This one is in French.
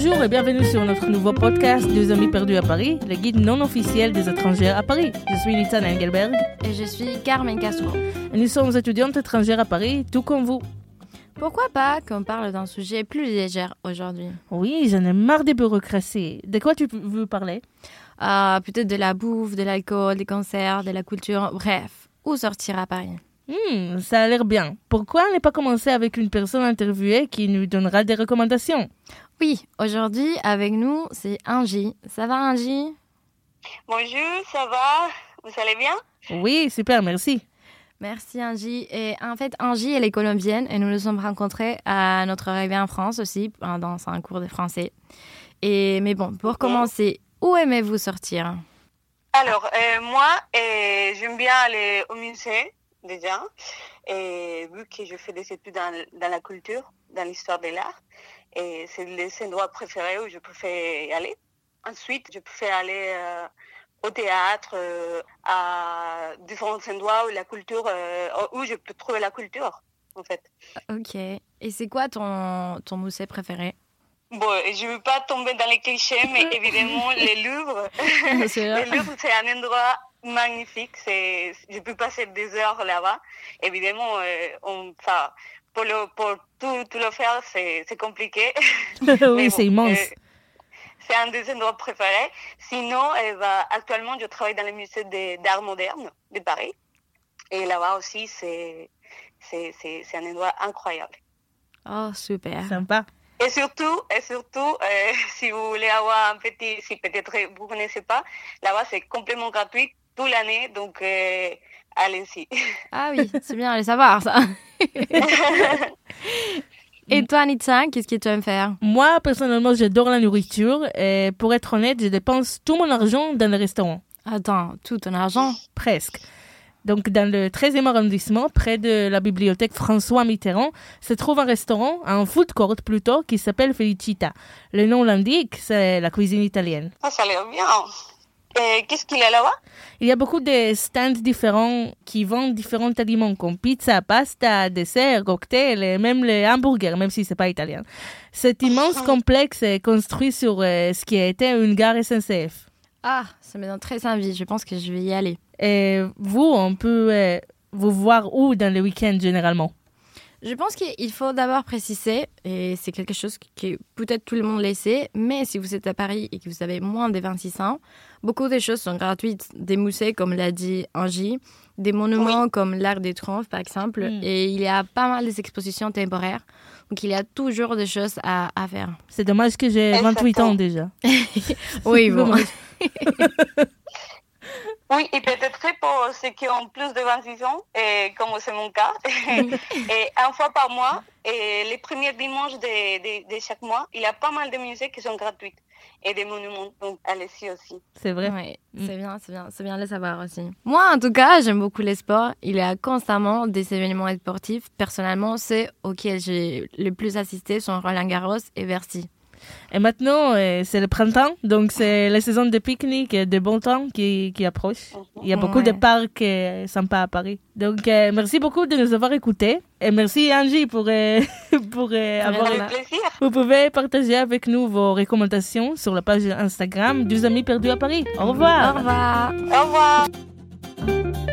Bonjour et bienvenue sur notre nouveau podcast Deux amis perdus à Paris, le guide non officiel des étrangers à Paris. Je suis Nitsan Engelberg. Et je suis Carmen Castro. Et nous sommes étudiantes étrangères à Paris, tout comme vous. Pourquoi pas qu'on parle d'un sujet plus léger aujourd'hui? Oui, j'en ai marre des bureaucraties. De quoi tu veux parler? Ah, Peut-être de la bouffe, de l'alcool, des concerts, de la culture, bref, où sortir à Paris? Hmm, ça a l'air bien. Pourquoi ne pas commencer avec une personne interviewée qui nous donnera des recommandations? Oui, aujourd'hui avec nous, c'est Angie. Ça va Angie Bonjour, ça va? Vous allez bien? Oui, super, merci. Merci Angie. Et en fait, Angie, elle est colombienne et nous nous sommes rencontrés à notre arrivée en France aussi, dans un cours de français. Et, mais bon, pour commencer, où aimez-vous sortir? Alors, euh, moi, euh, j'aime bien aller au musée déjà. Et vu que je fais des études dans, dans la culture, dans l'histoire de l'art, et c'est les endroits préférés où je préfère aller. Ensuite, je préfère aller euh, au théâtre, euh, à différents endroits où la culture, euh, où je peux trouver la culture, en fait. Ok. Et c'est quoi ton, ton musée préféré? Bon, je ne veux pas tomber dans les clichés, mais évidemment, les Louvres. Les Louvres, c'est un endroit magnifique. C'est, je peux passer des heures là-bas. Évidemment, euh, on, pour, le, pour tout, tout le faire, c'est, c'est compliqué. oui, c'est immense. euh, c'est un des endroits préférés. Sinon, eh ben, actuellement, je travaille dans le musée d'art moderne de Paris. Et là-bas aussi, c'est, c'est, c'est, c'est un endroit incroyable. Oh, super. Sympa. Et surtout, et surtout euh, si vous voulez avoir un petit, si peut-être vous ne connaissez pas, là-bas c'est complètement gratuit toute l'année, donc euh, allez-y. Ah oui, c'est bien de le savoir ça. Et toi, Nitsa, qu'est-ce que tu aimes faire? Moi, personnellement, j'adore la nourriture et pour être honnête, je dépense tout mon argent dans le restaurant. Attends, tout ton argent? Presque. Donc, dans le 13e arrondissement, près de la bibliothèque François Mitterrand, se trouve un restaurant, un food court plutôt, qui s'appelle Felicita. Le nom l'indique, c'est la cuisine italienne. Ah, ça a l'air bien. Qu'est-ce qu'il y a là-bas? Il y a beaucoup de stands différents qui vendent différents aliments comme pizza, pasta, dessert, cocktail et même les hamburgers, même si c'est pas italien. Cet immense complexe est construit sur euh, ce qui a été une gare SNCF. Ah, ça me donne très envie. Je pense que je vais y aller. Et vous, on peut euh, vous voir où dans le week-end généralement? Je pense qu'il faut d'abord préciser, et c'est quelque chose que peut-être tout le monde le sait, mais si vous êtes à Paris et que vous avez moins de 26 ans, beaucoup de choses sont gratuites. Des musées, comme l'a dit Angie, des monuments comme l'Arc des Triomphes, par exemple, Mm. et il y a pas mal d'expositions temporaires. Donc il y a toujours des choses à, à faire. C'est dommage que j'ai 28 ans déjà. Oui, bon. Oui, et peut-être pour ceux qui ont plus de 26 ans, et comme c'est mon cas, et une fois par mois, et les premiers dimanches de, de, de chaque mois, il y a pas mal de musées qui sont gratuits et des monuments, donc allez-y aussi. C'est vrai. Ouais, c'est bien, c'est bien, c'est bien de le savoir aussi. Moi, en tout cas, j'aime beaucoup les sports. Il y a constamment des événements sportifs. Personnellement, ceux auxquels j'ai le plus assisté sont Roland Garros et Bercy. Et maintenant, euh, c'est le printemps, donc c'est la saison de pique-nique et de bon temps qui, qui approche. Il y a beaucoup de parcs euh, sympas à Paris. Donc, euh, merci beaucoup de nous avoir écoutés. Et merci Angie pour, euh, pour euh, avoir... Plaisir. Vous pouvez partager avec nous vos recommandations sur la page Instagram Deux amis perdus à Paris. Au revoir. Au revoir. Au revoir.